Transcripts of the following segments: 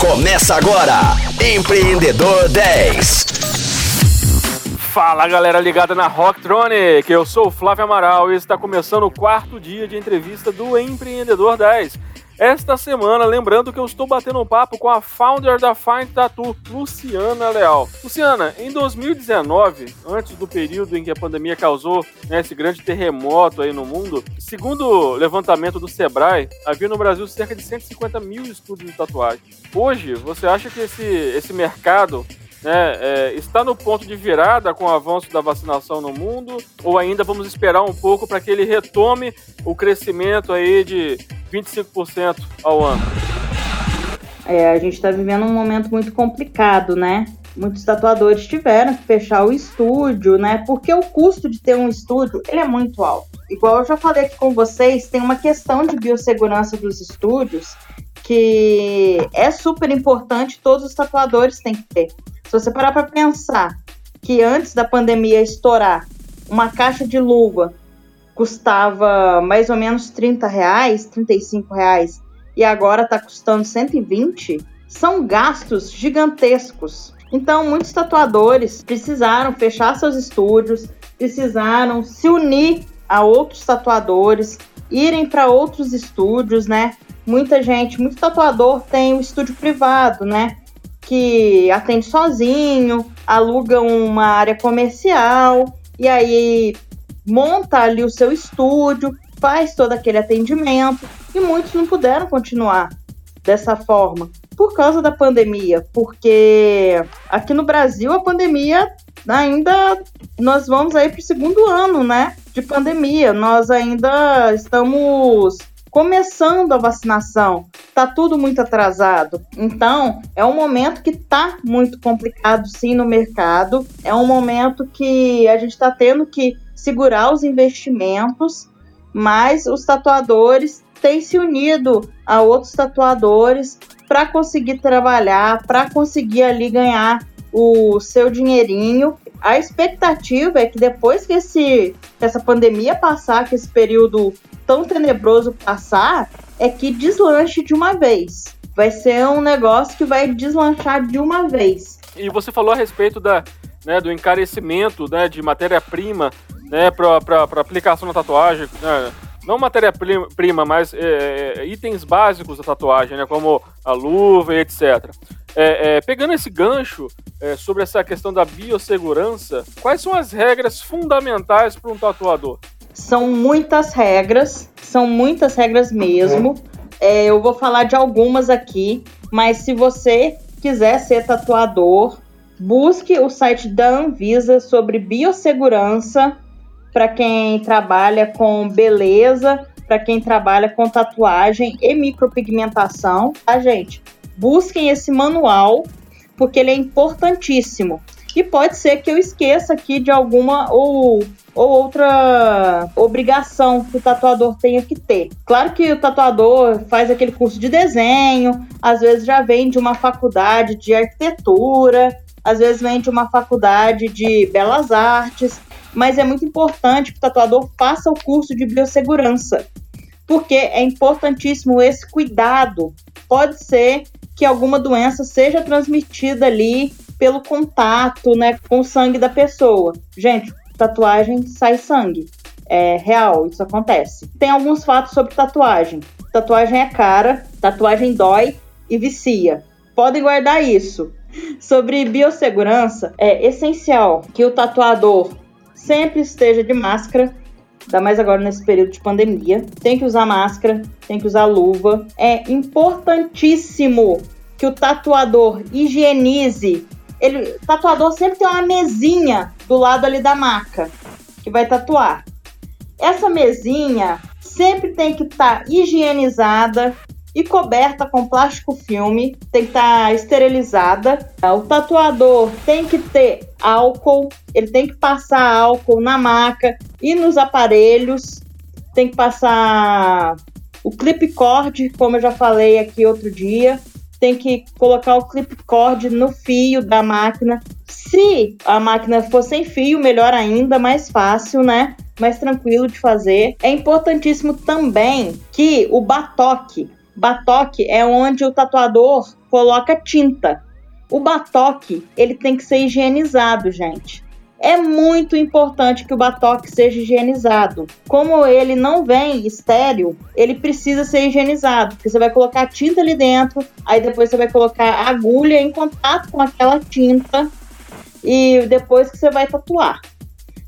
Começa agora, Empreendedor 10. Fala galera ligada na Rocktronic, eu sou o Flávio Amaral e está começando o quarto dia de entrevista do Empreendedor 10. Esta semana, lembrando que eu estou batendo um papo com a founder da Fine Tattoo, Luciana Leal. Luciana, em 2019, antes do período em que a pandemia causou né, esse grande terremoto aí no mundo, segundo o levantamento do Sebrae, havia no Brasil cerca de 150 mil estúdios de tatuagem. Hoje, você acha que esse, esse mercado né, é, está no ponto de virada com o avanço da vacinação no mundo? Ou ainda vamos esperar um pouco para que ele retome o crescimento aí de 25% ao ano? É, a gente está vivendo um momento muito complicado, né? Muitos tatuadores tiveram que fechar o estúdio, né? Porque o custo de ter um estúdio ele é muito alto. Igual eu já falei aqui com vocês, tem uma questão de biossegurança dos estúdios que é super importante, todos os tatuadores têm que ter. Se você parar para pensar que antes da pandemia estourar, uma caixa de luva custava mais ou menos 30 reais, 35 reais, e agora está custando 120, são gastos gigantescos. Então, muitos tatuadores precisaram fechar seus estúdios, precisaram se unir a outros tatuadores, irem para outros estúdios, né? Muita gente, muito tatuador tem um estúdio privado, né? Que atende sozinho, aluga uma área comercial e aí monta ali o seu estúdio, faz todo aquele atendimento e muitos não puderam continuar dessa forma por causa da pandemia, porque aqui no Brasil a pandemia ainda nós vamos aí para o segundo ano, né, de pandemia. Nós ainda estamos começando a vacinação. Tá tudo muito atrasado. Então, é um momento que tá muito complicado sim no mercado. É um momento que a gente está tendo que segurar os investimentos, mas os tatuadores têm se unido a outros tatuadores para conseguir trabalhar, para conseguir ali ganhar o seu dinheirinho. A expectativa é que depois que, esse, que essa pandemia passar, que esse período tão tenebroso passar é que deslanche de uma vez. Vai ser um negócio que vai deslanchar de uma vez. E você falou a respeito da, né, do encarecimento né, de matéria-prima né, para aplicação na tatuagem. Né? Não matéria-prima, mas é, é, itens básicos da tatuagem, né, como a luva e etc. É, é, pegando esse gancho é, sobre essa questão da biossegurança, quais são as regras fundamentais para um tatuador? São muitas regras, são muitas regras mesmo. É, eu vou falar de algumas aqui, mas se você quiser ser tatuador, busque o site da Anvisa sobre biossegurança para quem trabalha com beleza, para quem trabalha com tatuagem e micropigmentação, tá, gente? Busquem esse manual, porque ele é importantíssimo. E pode ser que eu esqueça aqui de alguma ou, ou outra obrigação que o tatuador tenha que ter. Claro que o tatuador faz aquele curso de desenho, às vezes já vem de uma faculdade de arquitetura, às vezes vem de uma faculdade de belas artes, mas é muito importante que o tatuador faça o curso de biossegurança, porque é importantíssimo esse cuidado. Pode ser que alguma doença seja transmitida ali pelo contato, né, com o sangue da pessoa. Gente, tatuagem sai sangue. É real, isso acontece. Tem alguns fatos sobre tatuagem. Tatuagem é cara, tatuagem dói e vicia. Podem guardar isso. Sobre biossegurança, é essencial que o tatuador sempre esteja de máscara, ainda mais agora nesse período de pandemia. Tem que usar máscara, tem que usar luva. É importantíssimo que o tatuador higienize ele, o tatuador sempre tem uma mesinha do lado ali da maca que vai tatuar. Essa mesinha sempre tem que estar tá higienizada e coberta com plástico filme, tem que estar tá esterilizada. O tatuador tem que ter álcool, ele tem que passar álcool na maca e nos aparelhos, tem que passar o clip cord, como eu já falei aqui outro dia, tem que colocar o clip cord no fio da máquina. Se a máquina for sem fio, melhor ainda, mais fácil, né? Mais tranquilo de fazer. É importantíssimo também que o batoque Batoque é onde o tatuador coloca tinta. O batoque, ele tem que ser higienizado, gente. É muito importante que o batoque seja higienizado. Como ele não vem estéreo, ele precisa ser higienizado, porque você vai colocar tinta ali dentro, aí depois você vai colocar agulha em contato com aquela tinta e depois que você vai tatuar.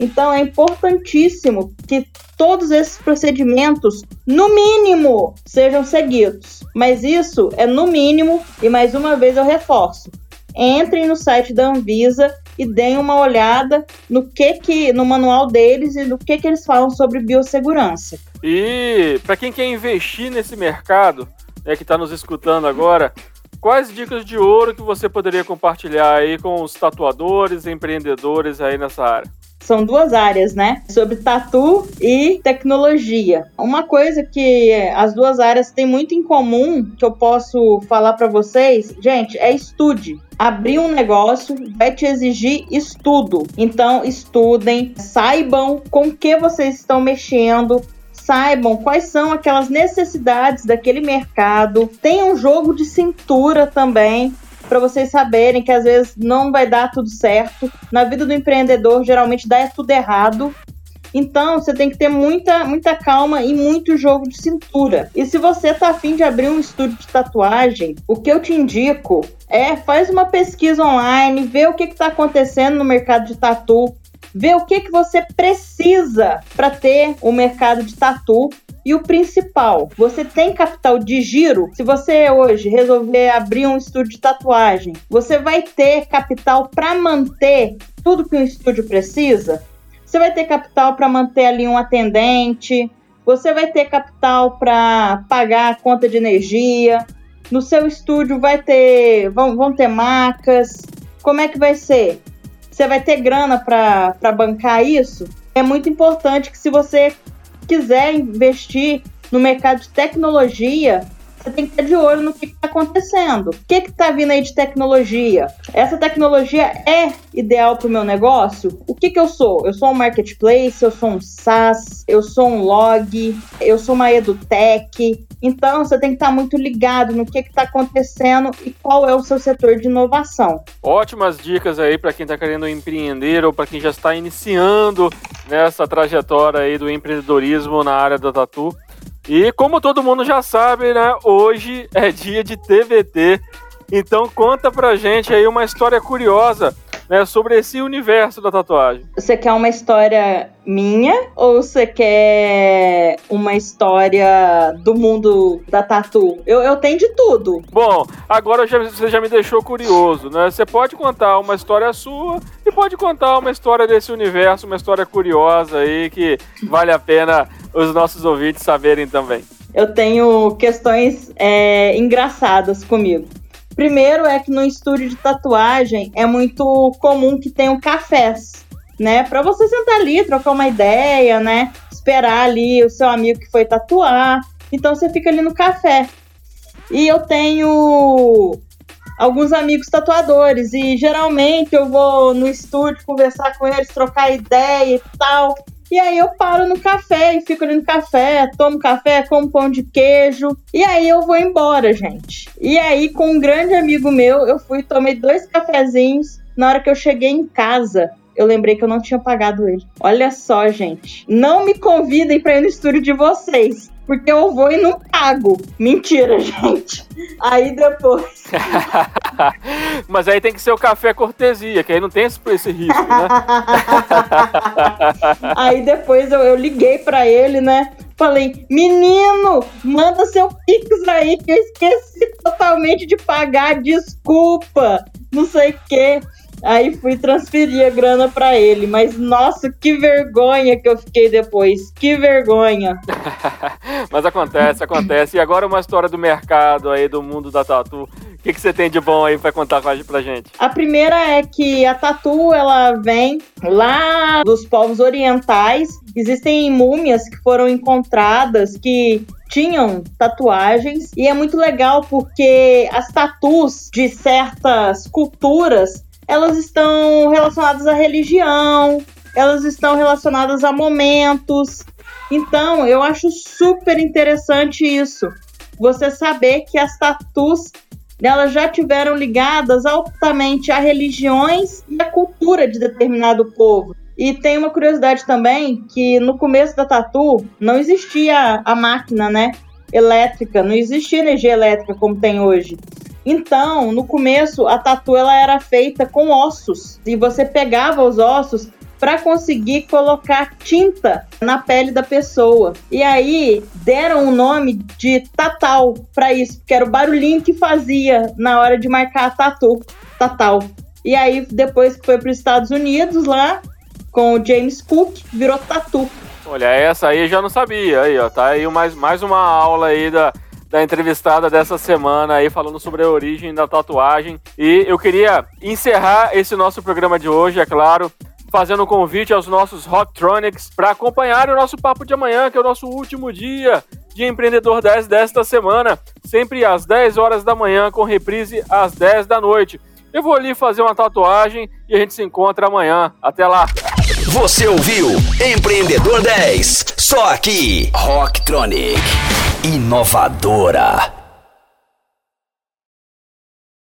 Então é importantíssimo que todos esses procedimentos, no mínimo, sejam seguidos. Mas isso é no mínimo, e mais uma vez eu reforço. Entrem no site da Anvisa e deem uma olhada no que que no manual deles e no que que eles falam sobre biossegurança. E para quem quer investir nesse mercado, né, que está nos escutando agora, quais dicas de ouro que você poderia compartilhar aí com os tatuadores, empreendedores aí nessa área? São duas áreas, né? Sobre tatu e tecnologia. Uma coisa que as duas áreas têm muito em comum, que eu posso falar para vocês, gente, é estude. Abrir um negócio vai te exigir estudo. Então, estudem, saibam com que vocês estão mexendo, saibam quais são aquelas necessidades daquele mercado. Tem um jogo de cintura também para vocês saberem que às vezes não vai dar tudo certo. Na vida do empreendedor, geralmente dá tudo errado. Então, você tem que ter muita, muita calma e muito jogo de cintura. E se você tá afim de abrir um estúdio de tatuagem, o que eu te indico é faz uma pesquisa online, vê o que está acontecendo no mercado de tatu, vê o que, que você precisa para ter o um mercado de tatu e o principal, você tem capital de giro? Se você hoje resolver abrir um estúdio de tatuagem, você vai ter capital para manter tudo que um estúdio precisa? Você vai ter capital para manter ali um atendente, você vai ter capital para pagar a conta de energia. No seu estúdio vai ter, vão, vão ter macas. Como é que vai ser? Você vai ter grana para bancar isso? É muito importante que se você quiser investir no mercado de tecnologia, você tem que estar de olho no que está acontecendo. O que está vindo aí de tecnologia? Essa tecnologia é ideal para o meu negócio? O que, que eu sou? Eu sou um marketplace, eu sou um SaaS, eu sou um log, eu sou uma edutech. Então você tem que estar muito ligado no que está acontecendo e qual é o seu setor de inovação. Ótimas dicas aí para quem está querendo empreender ou para quem já está iniciando nessa trajetória aí do empreendedorismo na área da tatu. E como todo mundo já sabe, né, hoje é dia de TVT. Então conta pra gente aí uma história curiosa né, sobre esse universo da tatuagem. Você quer uma história minha ou você quer uma história do mundo da tatu? Eu, eu tenho de tudo. Bom, agora já, você já me deixou curioso, né? Você pode contar uma história sua e pode contar uma história desse universo, uma história curiosa aí que vale a pena os nossos ouvintes saberem também. Eu tenho questões é, engraçadas comigo. Primeiro é que no estúdio de tatuagem é muito comum que tenham cafés, né? Para você sentar ali, trocar uma ideia, né? Esperar ali o seu amigo que foi tatuar. Então você fica ali no café. E eu tenho alguns amigos tatuadores e geralmente eu vou no estúdio conversar com eles, trocar ideia e tal. E aí eu paro no café e fico ali no café, tomo café, como pão de queijo. E aí eu vou embora, gente. E aí, com um grande amigo meu, eu fui tomei dois cafezinhos. Na hora que eu cheguei em casa, eu lembrei que eu não tinha pagado ele. Olha só, gente. Não me convidem para ir no estúdio de vocês porque eu vou e não pago. Mentira, gente. Aí depois. Mas aí tem que ser o café cortesia, que aí não tem esse, esse risco, né? aí depois eu, eu liguei para ele, né? Falei, menino, manda seu Pix aí, que eu esqueci totalmente de pagar, desculpa, não sei o quê. Aí fui transferir a grana para ele, mas nossa, que vergonha que eu fiquei depois. Que vergonha. mas acontece, acontece. E agora uma história do mercado aí, do mundo da tatu. O que, que você tem de bom aí para contar pra gente? A primeira é que a tatu, ela vem lá dos povos orientais. Existem múmias que foram encontradas que tinham tatuagens e é muito legal porque as tatus de certas culturas elas estão relacionadas à religião, elas estão relacionadas a momentos. Então, eu acho super interessante isso. você saber que as tatus elas já tiveram ligadas altamente a religiões e a cultura de determinado povo. E tem uma curiosidade também que no começo da tatu não existia a máquina, né? Elétrica, não existia energia elétrica como tem hoje. Então, no começo, a tatu ela era feita com ossos. E você pegava os ossos para conseguir colocar tinta na pele da pessoa. E aí deram o nome de tatal para isso, que era o barulhinho que fazia na hora de marcar a tatu, tatal. E aí depois que foi para os Estados Unidos lá com o James Cook, virou tatu. Olha, essa aí já não sabia. Aí, ó, tá aí mais, mais uma aula aí da, da entrevistada dessa semana aí falando sobre a origem da tatuagem. E eu queria encerrar esse nosso programa de hoje, é claro, fazendo um convite aos nossos Rocktronics para acompanhar o nosso papo de amanhã, que é o nosso último dia de Empreendedor 10 desta semana, sempre às 10 horas da manhã, com reprise às 10 da noite. Eu vou ali fazer uma tatuagem e a gente se encontra amanhã. Até lá! Você ouviu Empreendedor 10, só aqui, Rocktronic, inovadora.